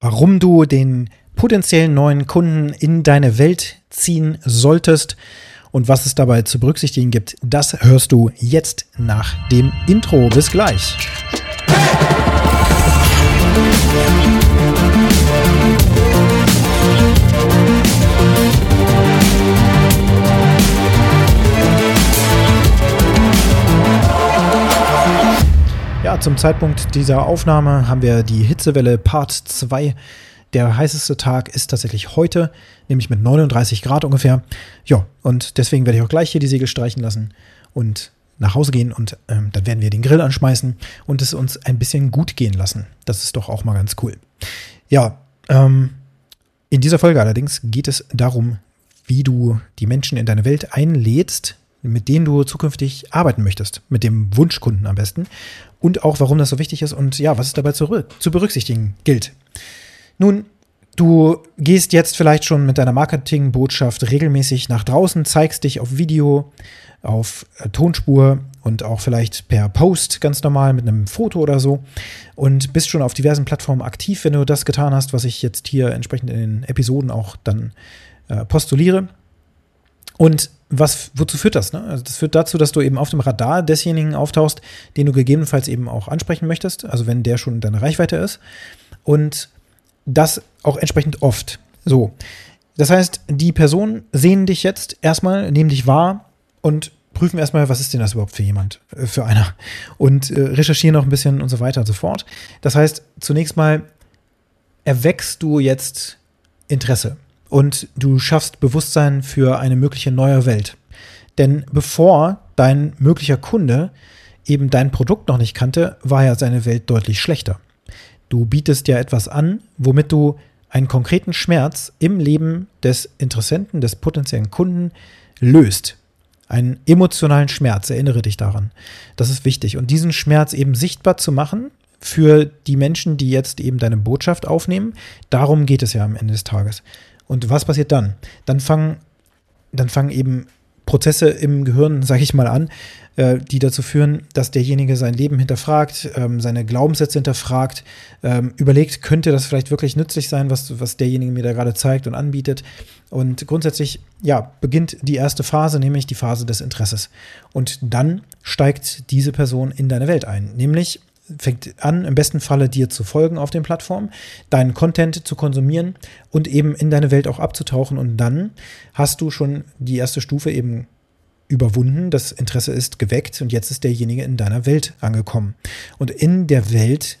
warum du den potenziellen neuen Kunden in deine Welt ziehen solltest und was es dabei zu berücksichtigen gibt, das hörst du jetzt nach dem Intro. Bis gleich. Zum Zeitpunkt dieser Aufnahme haben wir die Hitzewelle Part 2. Der heißeste Tag ist tatsächlich heute, nämlich mit 39 Grad ungefähr. Ja, und deswegen werde ich auch gleich hier die Segel streichen lassen und nach Hause gehen und ähm, dann werden wir den Grill anschmeißen und es uns ein bisschen gut gehen lassen. Das ist doch auch mal ganz cool. Ja, ähm, in dieser Folge allerdings geht es darum, wie du die Menschen in deine Welt einlädst, mit denen du zukünftig arbeiten möchtest, mit dem Wunschkunden am besten und auch warum das so wichtig ist und ja, was es dabei zu, zu berücksichtigen gilt. Nun, du gehst jetzt vielleicht schon mit deiner Marketingbotschaft regelmäßig nach draußen, zeigst dich auf Video, auf äh, Tonspur und auch vielleicht per Post ganz normal mit einem Foto oder so und bist schon auf diversen Plattformen aktiv, wenn du das getan hast, was ich jetzt hier entsprechend in den Episoden auch dann äh, postuliere. Und was, wozu führt das? Ne? Also das führt dazu, dass du eben auf dem Radar desjenigen auftauchst, den du gegebenenfalls eben auch ansprechen möchtest, also wenn der schon in deiner Reichweite ist. Und das auch entsprechend oft. So. Das heißt, die Personen sehen dich jetzt erstmal, nehmen dich wahr und prüfen erstmal, was ist denn das überhaupt für jemand, äh, für einer. Und äh, recherchieren noch ein bisschen und so weiter und so fort. Das heißt, zunächst mal erweckst du jetzt Interesse und du schaffst Bewusstsein für eine mögliche neue Welt. Denn bevor dein möglicher Kunde eben dein Produkt noch nicht kannte, war ja seine Welt deutlich schlechter. Du bietest ja etwas an, womit du einen konkreten Schmerz im Leben des Interessenten, des potenziellen Kunden löst. Einen emotionalen Schmerz, erinnere dich daran. Das ist wichtig. Und diesen Schmerz eben sichtbar zu machen für die Menschen, die jetzt eben deine Botschaft aufnehmen, darum geht es ja am Ende des Tages. Und was passiert dann? Dann fangen, dann fangen eben Prozesse im Gehirn, sage ich mal, an, äh, die dazu führen, dass derjenige sein Leben hinterfragt, ähm, seine Glaubenssätze hinterfragt, ähm, überlegt, könnte das vielleicht wirklich nützlich sein, was, was derjenige mir da gerade zeigt und anbietet. Und grundsätzlich, ja, beginnt die erste Phase, nämlich die Phase des Interesses. Und dann steigt diese Person in deine Welt ein, nämlich fängt an, im besten Falle dir zu folgen auf den Plattformen, deinen Content zu konsumieren und eben in deine Welt auch abzutauchen. Und dann hast du schon die erste Stufe eben überwunden, das Interesse ist geweckt und jetzt ist derjenige in deiner Welt angekommen. Und in der Welt,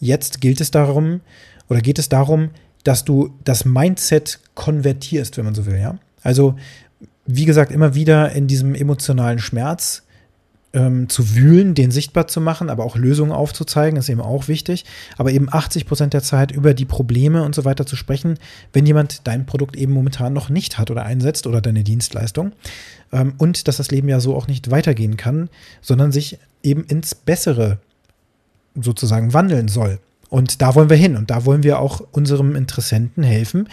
jetzt gilt es darum, oder geht es darum, dass du das Mindset konvertierst, wenn man so will, ja. Also, wie gesagt, immer wieder in diesem emotionalen Schmerz ähm, zu wühlen, den sichtbar zu machen, aber auch Lösungen aufzuzeigen, ist eben auch wichtig. Aber eben 80 Prozent der Zeit über die Probleme und so weiter zu sprechen, wenn jemand dein Produkt eben momentan noch nicht hat oder einsetzt oder deine Dienstleistung. Ähm, und dass das Leben ja so auch nicht weitergehen kann, sondern sich eben ins Bessere sozusagen wandeln soll. Und da wollen wir hin und da wollen wir auch unserem Interessenten helfen,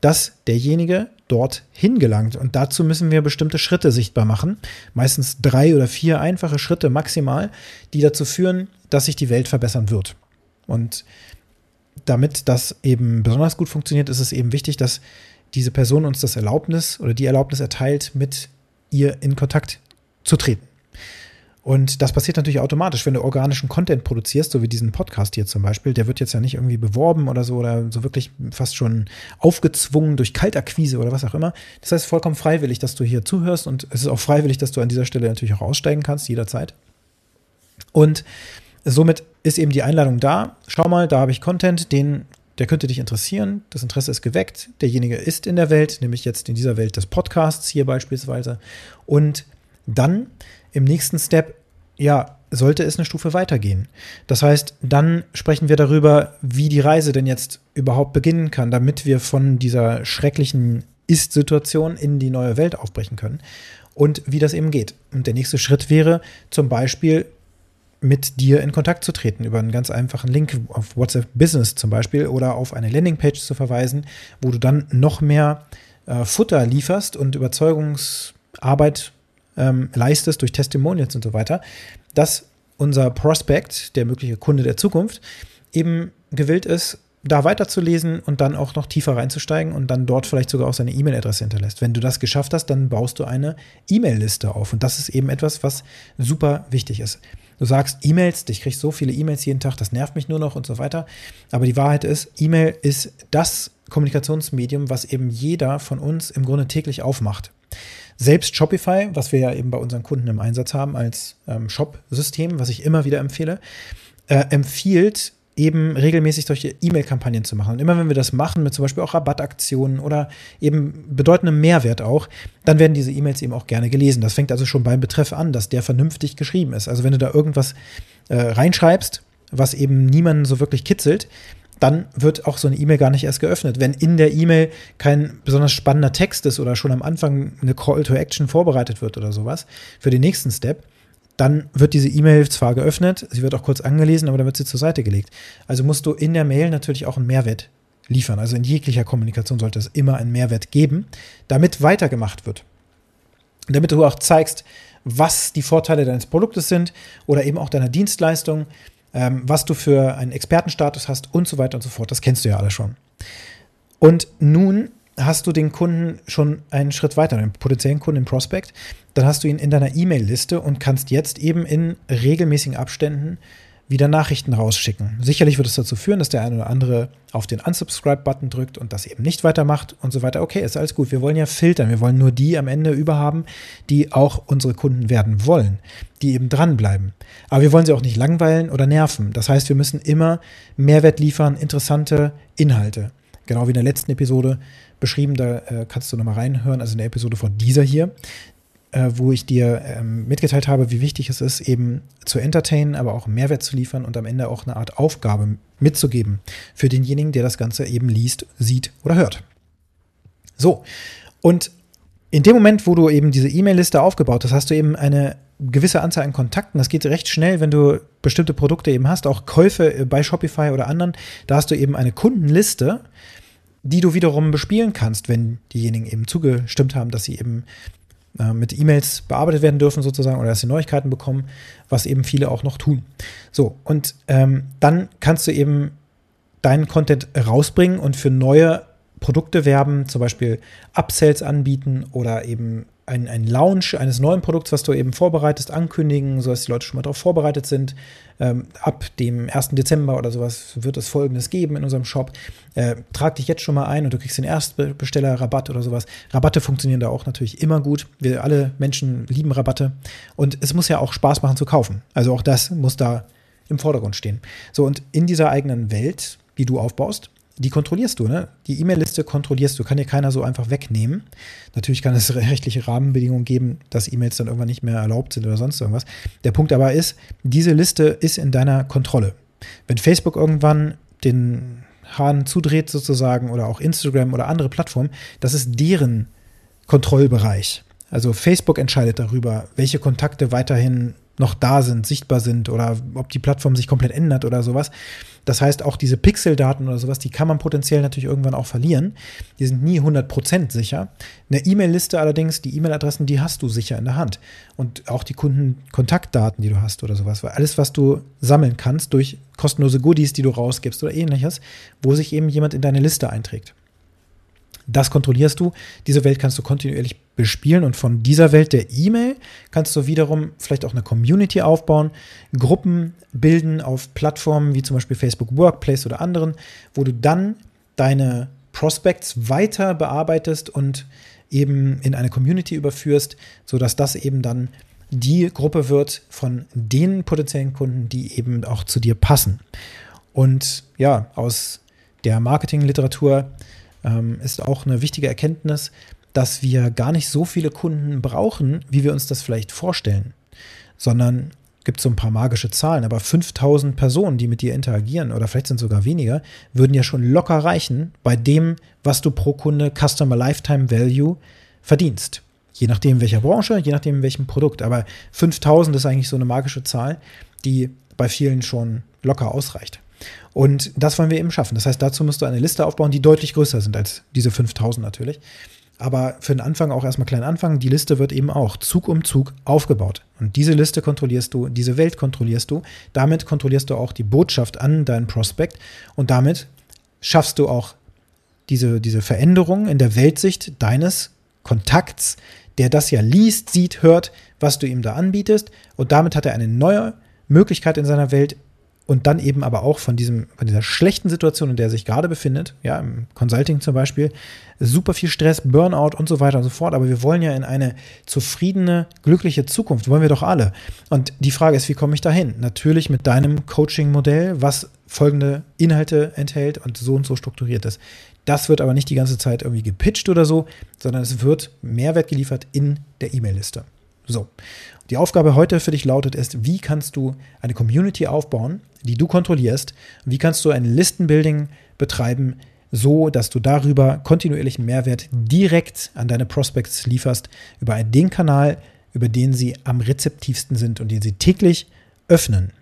dass derjenige dort hingelangt. Und dazu müssen wir bestimmte Schritte sichtbar machen. Meistens drei oder vier einfache Schritte maximal, die dazu führen, dass sich die Welt verbessern wird. Und damit das eben besonders gut funktioniert, ist es eben wichtig, dass diese Person uns das Erlaubnis oder die Erlaubnis erteilt, mit ihr in Kontakt zu treten. Und das passiert natürlich automatisch, wenn du organischen Content produzierst, so wie diesen Podcast hier zum Beispiel. Der wird jetzt ja nicht irgendwie beworben oder so oder so wirklich fast schon aufgezwungen durch Kaltakquise oder was auch immer. Das heißt vollkommen freiwillig, dass du hier zuhörst und es ist auch freiwillig, dass du an dieser Stelle natürlich auch aussteigen kannst, jederzeit. Und somit ist eben die Einladung da. Schau mal, da habe ich Content, den der könnte dich interessieren. Das Interesse ist geweckt. Derjenige ist in der Welt, nämlich jetzt in dieser Welt des Podcasts hier beispielsweise. Und dann im nächsten Step, ja, sollte es eine Stufe weitergehen. Das heißt, dann sprechen wir darüber, wie die Reise denn jetzt überhaupt beginnen kann, damit wir von dieser schrecklichen Ist-Situation in die neue Welt aufbrechen können und wie das eben geht. Und der nächste Schritt wäre zum Beispiel mit dir in Kontakt zu treten über einen ganz einfachen Link auf WhatsApp Business zum Beispiel oder auf eine Landingpage zu verweisen, wo du dann noch mehr äh, Futter lieferst und Überzeugungsarbeit ähm, leistest durch Testimonials und so weiter, dass unser Prospect, der mögliche Kunde der Zukunft, eben gewillt ist, da weiterzulesen und dann auch noch tiefer reinzusteigen und dann dort vielleicht sogar auch seine E-Mail-Adresse hinterlässt. Wenn du das geschafft hast, dann baust du eine E-Mail-Liste auf. Und das ist eben etwas, was super wichtig ist. Du sagst E-Mails, ich kriege so viele E-Mails jeden Tag, das nervt mich nur noch und so weiter. Aber die Wahrheit ist, E-Mail ist das Kommunikationsmedium, was eben jeder von uns im Grunde täglich aufmacht. Selbst Shopify, was wir ja eben bei unseren Kunden im Einsatz haben als ähm, Shop-System, was ich immer wieder empfehle, äh, empfiehlt eben regelmäßig solche E-Mail-Kampagnen zu machen. Und immer wenn wir das machen, mit zum Beispiel auch Rabattaktionen oder eben bedeutendem Mehrwert auch, dann werden diese E-Mails eben auch gerne gelesen. Das fängt also schon beim Betreff an, dass der vernünftig geschrieben ist. Also wenn du da irgendwas äh, reinschreibst, was eben niemanden so wirklich kitzelt, dann wird auch so eine E-Mail gar nicht erst geöffnet. Wenn in der E-Mail kein besonders spannender Text ist oder schon am Anfang eine Call to Action vorbereitet wird oder sowas für den nächsten Step, dann wird diese E-Mail zwar geöffnet, sie wird auch kurz angelesen, aber dann wird sie zur Seite gelegt. Also musst du in der Mail natürlich auch einen Mehrwert liefern. Also in jeglicher Kommunikation sollte es immer einen Mehrwert geben, damit weitergemacht wird. Damit du auch zeigst, was die Vorteile deines Produktes sind oder eben auch deiner Dienstleistung, ähm, was du für einen Expertenstatus hast und so weiter und so fort. Das kennst du ja alle schon. Und nun hast du den Kunden schon einen Schritt weiter, den potenziellen Kunden im Prospect, dann hast du ihn in deiner E-Mail-Liste und kannst jetzt eben in regelmäßigen Abständen wieder Nachrichten rausschicken. Sicherlich wird es dazu führen, dass der eine oder andere auf den Unsubscribe-Button drückt und das eben nicht weitermacht und so weiter. Okay, ist alles gut. Wir wollen ja filtern. Wir wollen nur die am Ende überhaben, die auch unsere Kunden werden wollen, die eben dranbleiben. Aber wir wollen sie auch nicht langweilen oder nerven. Das heißt, wir müssen immer Mehrwert liefern, interessante Inhalte. Genau wie in der letzten Episode beschrieben, da äh, kannst du nochmal reinhören, also in der Episode von dieser hier, äh, wo ich dir ähm, mitgeteilt habe, wie wichtig es ist, eben zu entertainen, aber auch Mehrwert zu liefern und am Ende auch eine Art Aufgabe mitzugeben für denjenigen, der das Ganze eben liest, sieht oder hört. So, und in dem Moment, wo du eben diese E-Mail-Liste aufgebaut hast, hast du eben eine gewisse Anzahl an Kontakten. Das geht recht schnell, wenn du bestimmte Produkte eben hast, auch Käufe äh, bei Shopify oder anderen. Da hast du eben eine Kundenliste, die du wiederum bespielen kannst, wenn diejenigen eben zugestimmt haben, dass sie eben äh, mit E-Mails bearbeitet werden dürfen sozusagen oder dass sie Neuigkeiten bekommen, was eben viele auch noch tun. So, und ähm, dann kannst du eben deinen Content rausbringen und für neue Produkte werben, zum Beispiel Upsells anbieten oder eben ein, ein Launch eines neuen Produkts, was du eben vorbereitest, ankündigen, sodass die Leute schon mal darauf vorbereitet sind. Ähm, ab dem 1. Dezember oder sowas wird es Folgendes geben in unserem Shop. Äh, trag dich jetzt schon mal ein und du kriegst den Erstbesteller-Rabatt oder sowas. Rabatte funktionieren da auch natürlich immer gut. Wir alle Menschen lieben Rabatte. Und es muss ja auch Spaß machen zu kaufen. Also auch das muss da im Vordergrund stehen. So, und in dieser eigenen Welt, die du aufbaust, die kontrollierst du, ne? Die E-Mail-Liste kontrollierst du, kann dir keiner so einfach wegnehmen. Natürlich kann es rechtliche Rahmenbedingungen geben, dass E-Mails dann irgendwann nicht mehr erlaubt sind oder sonst irgendwas. Der Punkt aber ist, diese Liste ist in deiner Kontrolle. Wenn Facebook irgendwann den Hahn zudreht sozusagen oder auch Instagram oder andere Plattformen, das ist deren Kontrollbereich. Also Facebook entscheidet darüber, welche Kontakte weiterhin noch da sind, sichtbar sind oder ob die Plattform sich komplett ändert oder sowas. Das heißt, auch diese Pixeldaten oder sowas, die kann man potenziell natürlich irgendwann auch verlieren. Die sind nie 100% sicher. Eine E-Mail-Liste allerdings, die E-Mail-Adressen, die hast du sicher in der Hand. Und auch die Kundenkontaktdaten, die du hast oder sowas. Weil alles, was du sammeln kannst durch kostenlose Goodies, die du rausgibst oder ähnliches, wo sich eben jemand in deine Liste einträgt. Das kontrollierst du. Diese Welt kannst du kontinuierlich bespielen und von dieser Welt der E-Mail kannst du wiederum vielleicht auch eine Community aufbauen, Gruppen bilden auf Plattformen wie zum Beispiel Facebook Workplace oder anderen, wo du dann deine Prospects weiter bearbeitest und eben in eine Community überführst, sodass das eben dann die Gruppe wird von den potenziellen Kunden, die eben auch zu dir passen. Und ja, aus der Marketingliteratur ähm, ist auch eine wichtige Erkenntnis, dass wir gar nicht so viele Kunden brauchen, wie wir uns das vielleicht vorstellen, sondern gibt so ein paar magische Zahlen, aber 5000 Personen, die mit dir interagieren oder vielleicht sind sogar weniger, würden ja schon locker reichen bei dem, was du pro Kunde Customer Lifetime Value verdienst. Je nachdem, welcher Branche, je nachdem, welchem Produkt. Aber 5000 ist eigentlich so eine magische Zahl, die bei vielen schon locker ausreicht. Und das wollen wir eben schaffen. Das heißt, dazu musst du eine Liste aufbauen, die deutlich größer sind als diese 5000 natürlich. Aber für den Anfang auch erstmal klein anfangen. Die Liste wird eben auch Zug um Zug aufgebaut. Und diese Liste kontrollierst du, diese Welt kontrollierst du. Damit kontrollierst du auch die Botschaft an deinen Prospekt und damit schaffst du auch diese, diese Veränderung in der Weltsicht deines Kontakts, der das ja liest, sieht, hört, was du ihm da anbietest. Und damit hat er eine neue Möglichkeit in seiner Welt und dann eben aber auch von diesem, von dieser schlechten Situation, in der er sich gerade befindet, ja, im Consulting zum Beispiel, super viel Stress, Burnout und so weiter und so fort. Aber wir wollen ja in eine zufriedene, glückliche Zukunft, wollen wir doch alle. Und die Frage ist, wie komme ich dahin? Natürlich mit deinem Coaching-Modell, was folgende Inhalte enthält und so und so strukturiert ist. Das wird aber nicht die ganze Zeit irgendwie gepitcht oder so, sondern es wird Mehrwert geliefert in der E-Mail-Liste. So. Die Aufgabe heute für dich lautet ist, wie kannst du eine Community aufbauen, die du kontrollierst? Wie kannst du ein Listenbuilding betreiben, so dass du darüber kontinuierlichen Mehrwert direkt an deine Prospects lieferst, über den Kanal, über den sie am rezeptivsten sind und den sie täglich öffnen.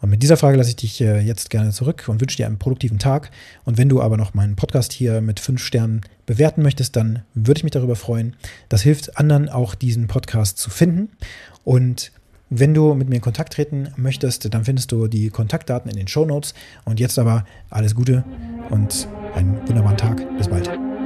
Und mit dieser Frage lasse ich dich äh, jetzt gerne zurück und wünsche dir einen produktiven Tag. Und wenn du aber noch meinen Podcast hier mit fünf Sternen bewerten möchtest, dann würde ich mich darüber freuen. Das hilft anderen auch, diesen Podcast zu finden. Und wenn du mit mir in Kontakt treten möchtest, dann findest du die Kontaktdaten in den Show Notes. Und jetzt aber alles Gute und einen wunderbaren Tag. Bis bald.